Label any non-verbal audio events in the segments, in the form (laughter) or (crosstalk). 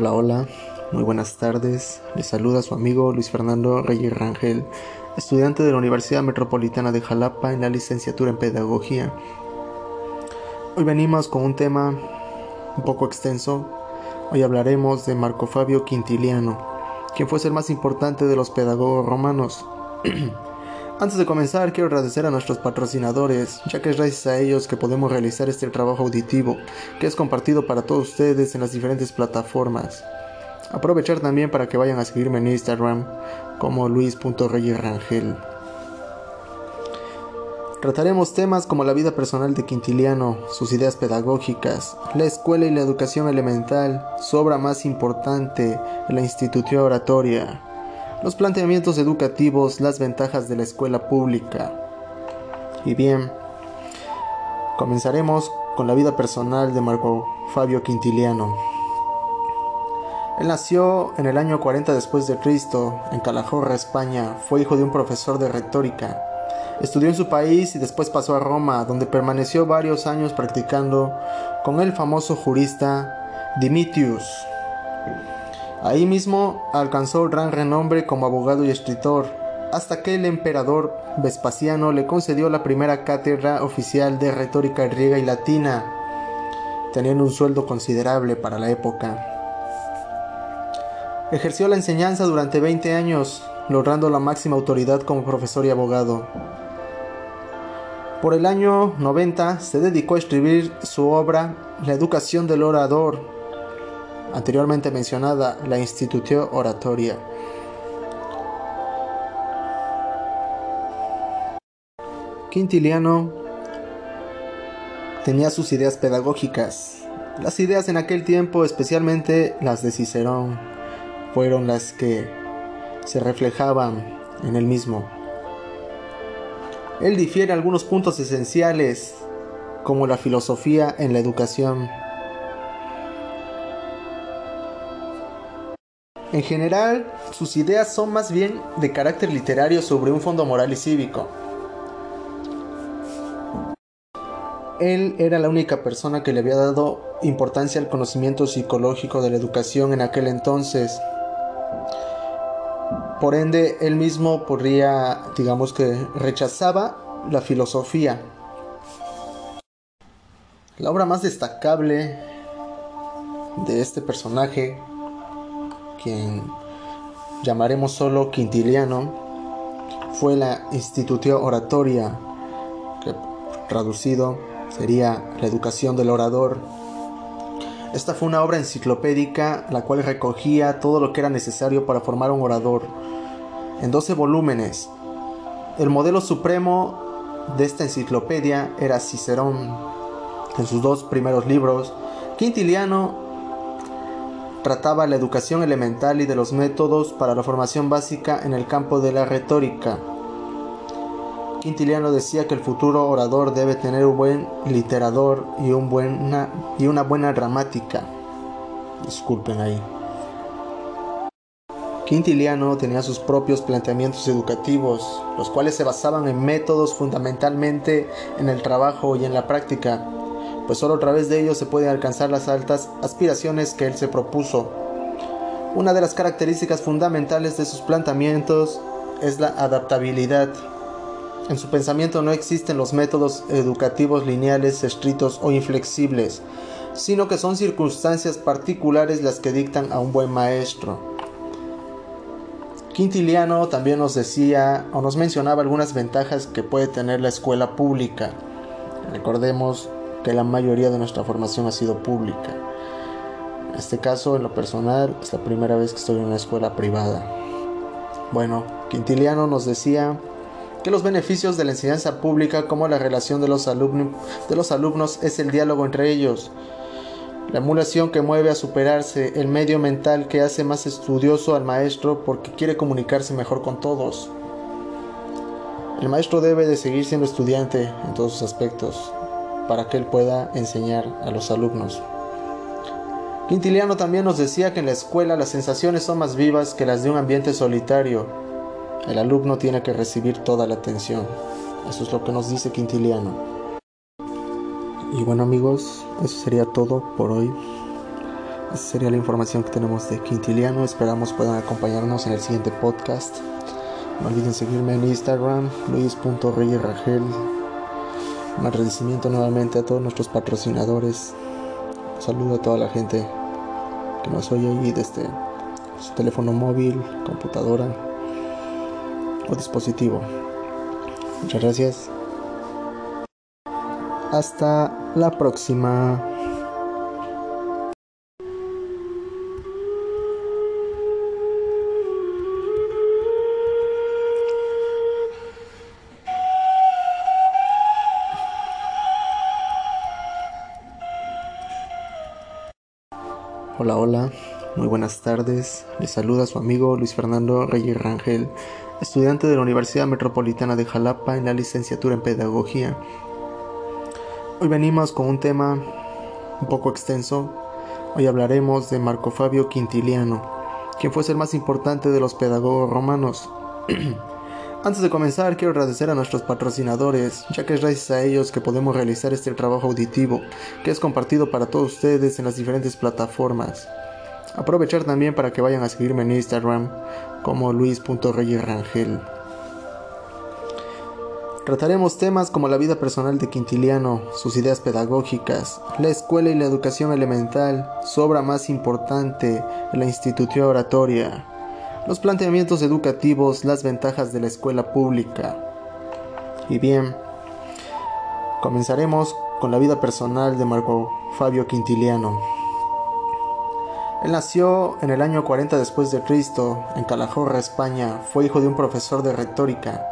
Hola, hola, muy buenas tardes. Les saluda su amigo Luis Fernando Reyes Rangel, estudiante de la Universidad Metropolitana de Jalapa en la licenciatura en Pedagogía. Hoy venimos con un tema un poco extenso. Hoy hablaremos de Marco Fabio Quintiliano, quien fue el más importante de los pedagogos romanos. (clears throat) Antes de comenzar, quiero agradecer a nuestros patrocinadores, ya que es gracias a ellos que podemos realizar este trabajo auditivo, que es compartido para todos ustedes en las diferentes plataformas. Aprovechar también para que vayan a seguirme en Instagram como luis.reyerangel. Trataremos temas como la vida personal de Quintiliano, sus ideas pedagógicas, la escuela y la educación elemental, su obra más importante, la institución oratoria, los planteamientos educativos, las ventajas de la escuela pública. Y bien, comenzaremos con la vida personal de Marco Fabio Quintiliano. Él nació en el año 40 después de Cristo en Calahorra, España. Fue hijo de un profesor de retórica. Estudió en su país y después pasó a Roma, donde permaneció varios años practicando con el famoso jurista Dimitius. Ahí mismo alcanzó gran renombre como abogado y escritor, hasta que el emperador Vespasiano le concedió la primera cátedra oficial de retórica griega y latina, teniendo un sueldo considerable para la época. Ejerció la enseñanza durante 20 años, logrando la máxima autoridad como profesor y abogado. Por el año 90 se dedicó a escribir su obra La educación del orador, anteriormente mencionada, la Institutio Oratoria. Quintiliano tenía sus ideas pedagógicas. Las ideas en aquel tiempo, especialmente las de Cicerón, fueron las que se reflejaban en el mismo. Él difiere algunos puntos esenciales, como la filosofía en la educación En general, sus ideas son más bien de carácter literario sobre un fondo moral y cívico. Él era la única persona que le había dado importancia al conocimiento psicológico de la educación en aquel entonces. Por ende, él mismo podría, digamos que, rechazaba la filosofía. La obra más destacable de este personaje quien llamaremos solo Quintiliano, fue la Institutio Oratoria, que traducido sería la educación del orador. Esta fue una obra enciclopédica la cual recogía todo lo que era necesario para formar un orador, en 12 volúmenes. El modelo supremo de esta enciclopedia era Cicerón. En sus dos primeros libros, Quintiliano trataba la educación elemental y de los métodos para la formación básica en el campo de la retórica. Quintiliano decía que el futuro orador debe tener un buen literador y, un buena, y una buena gramática. Disculpen ahí. Quintiliano tenía sus propios planteamientos educativos, los cuales se basaban en métodos fundamentalmente en el trabajo y en la práctica pues solo a través de ellos se pueden alcanzar las altas aspiraciones que él se propuso. Una de las características fundamentales de sus planteamientos es la adaptabilidad. En su pensamiento no existen los métodos educativos lineales, estrictos o inflexibles, sino que son circunstancias particulares las que dictan a un buen maestro. Quintiliano también nos decía o nos mencionaba algunas ventajas que puede tener la escuela pública. Recordemos que la mayoría de nuestra formación ha sido pública. En este caso, en lo personal, es la primera vez que estoy en una escuela privada. Bueno, Quintiliano nos decía que los beneficios de la enseñanza pública como la relación de los, de los alumnos es el diálogo entre ellos, la emulación que mueve a superarse, el medio mental que hace más estudioso al maestro porque quiere comunicarse mejor con todos. El maestro debe de seguir siendo estudiante en todos sus aspectos, para que él pueda enseñar a los alumnos. Quintiliano también nos decía que en la escuela las sensaciones son más vivas que las de un ambiente solitario. El alumno tiene que recibir toda la atención. Eso es lo que nos dice Quintiliano. Y bueno amigos, eso sería todo por hoy. Esa sería la información que tenemos de Quintiliano. Esperamos puedan acompañarnos en el siguiente podcast. No olviden seguirme en Instagram, luis.reyerragel. Un agradecimiento nuevamente a todos nuestros patrocinadores. Un saludo a toda la gente que nos oye ahí desde su teléfono móvil, computadora o dispositivo. Muchas gracias. Hasta la próxima. Hola, muy buenas tardes. Les saluda su amigo Luis Fernando Reyes Rangel, estudiante de la Universidad Metropolitana de Jalapa en la licenciatura en Pedagogía. Hoy venimos con un tema un poco extenso. Hoy hablaremos de Marco Fabio Quintiliano, quien fue el más importante de los pedagogos romanos. (clears throat) Antes de comenzar, quiero agradecer a nuestros patrocinadores, ya que es gracias a ellos que podemos realizar este trabajo auditivo, que es compartido para todos ustedes en las diferentes plataformas. Aprovechar también para que vayan a seguirme en Instagram como luis.reyerrangel. Trataremos temas como la vida personal de Quintiliano, sus ideas pedagógicas, la escuela y la educación elemental, su obra más importante, la institución oratoria, los planteamientos educativos, las ventajas de la escuela pública. Y bien, comenzaremos con la vida personal de Marco Fabio Quintiliano. Él nació en el año 40 después de Cristo en Calahorra, España. Fue hijo de un profesor de retórica.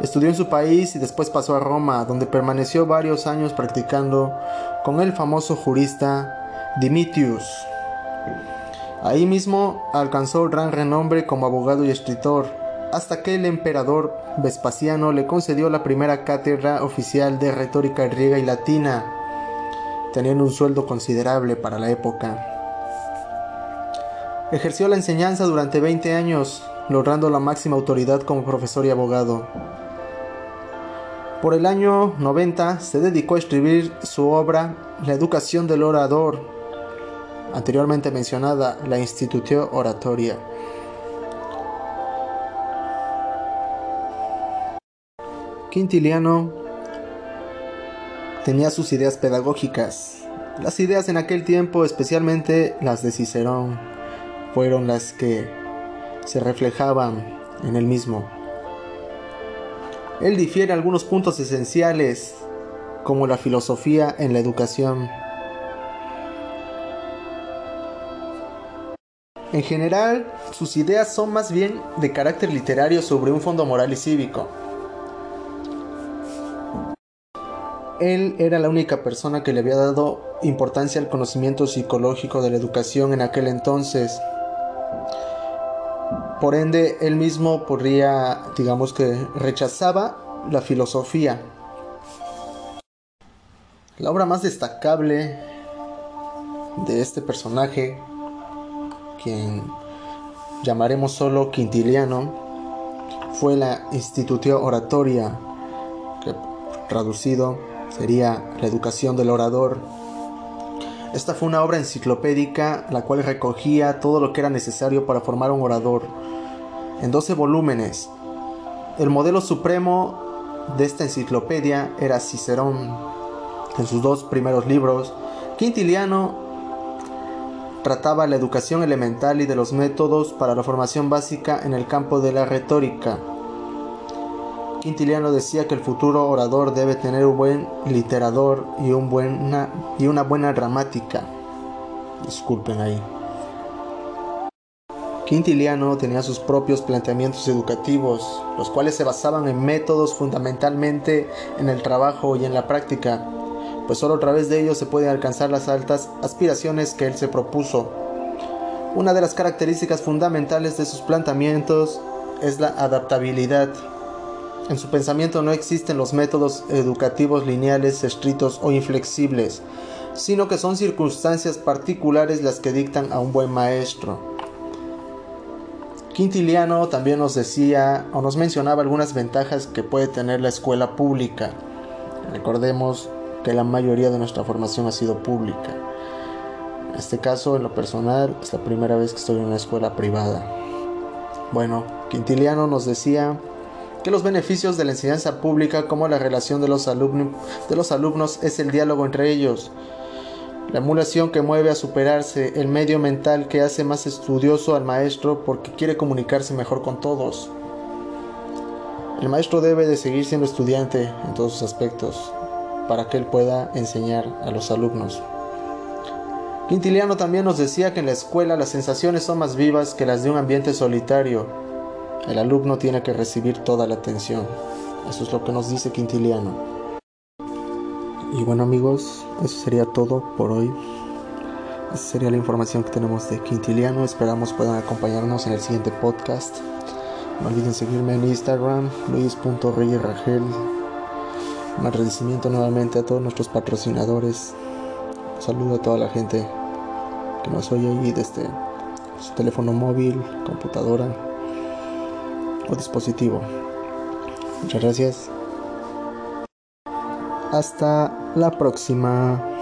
Estudió en su país y después pasó a Roma, donde permaneció varios años practicando con el famoso jurista Dimitius. Ahí mismo alcanzó gran renombre como abogado y escritor, hasta que el emperador Vespasiano le concedió la primera cátedra oficial de retórica griega y latina, teniendo un sueldo considerable para la época. Ejerció la enseñanza durante 20 años, logrando la máxima autoridad como profesor y abogado. Por el año 90 se dedicó a escribir su obra La educación del orador, anteriormente mencionada, la Institutio Oratoria. Quintiliano tenía sus ideas pedagógicas. Las ideas en aquel tiempo, especialmente las de Cicerón, fueron las que se reflejaban en él mismo. Él difiere algunos puntos esenciales, como la filosofía en la educación En general, sus ideas son más bien de carácter literario sobre un fondo moral y cívico. Él era la única persona que le había dado importancia al conocimiento psicológico de la educación en aquel entonces. Por ende, él mismo podría, digamos que, rechazaba la filosofía. La obra más destacable de este personaje quien llamaremos solo Quintiliano, fue la Institutio Oratoria, que traducido sería la educación del orador. Esta fue una obra enciclopédica la cual recogía todo lo que era necesario para formar un orador en 12 volúmenes. El modelo supremo de esta enciclopedia era Cicerón. En sus dos primeros libros, Quintiliano trataba la educación elemental y de los métodos para la formación básica en el campo de la retórica. Quintiliano decía que el futuro orador debe tener un buen literador y, un buena, y una buena gramática. Disculpen ahí. Quintiliano tenía sus propios planteamientos educativos, los cuales se basaban en métodos fundamentalmente en el trabajo y en la práctica, pues solo a través de ellos se pueden alcanzar las altas aspiraciones que él se propuso. Una de las características fundamentales de sus planteamientos es la adaptabilidad. En su pensamiento no existen los métodos educativos lineales, estrictos o inflexibles, sino que son circunstancias particulares las que dictan a un buen maestro. Quintiliano también nos decía o nos mencionaba algunas ventajas que puede tener la escuela pública. Recordemos que la mayoría de nuestra formación ha sido pública. En este caso, en lo personal, es la primera vez que estoy en una escuela privada. Bueno, Quintiliano nos decía que los beneficios de la enseñanza pública como la relación de los, alumnos es el diálogo entre ellos, la emulación que mueve a superarse, el medio mental que hace más estudioso al maestro porque quiere comunicarse mejor con todos. El maestro debe de seguir siendo estudiante en todos sus aspectos para que él pueda enseñar a los alumnos. Quintiliano también nos decía que en la escuela las sensaciones son más vivas que las de un ambiente solitario. El alumno tiene que recibir toda la atención. Eso es lo que nos dice Quintiliano. Y bueno amigos, eso sería todo por hoy. Esa sería la información que tenemos de Quintiliano. Esperamos puedan acompañarnos en el siguiente podcast. No olviden seguirme en Instagram, luis.reyerragel. Un agradecimiento nuevamente a todos nuestros patrocinadores. Un saludo a toda la gente que nos oye ahí desde su teléfono móvil, computadora o dispositivo. Muchas gracias. Hasta la próxima.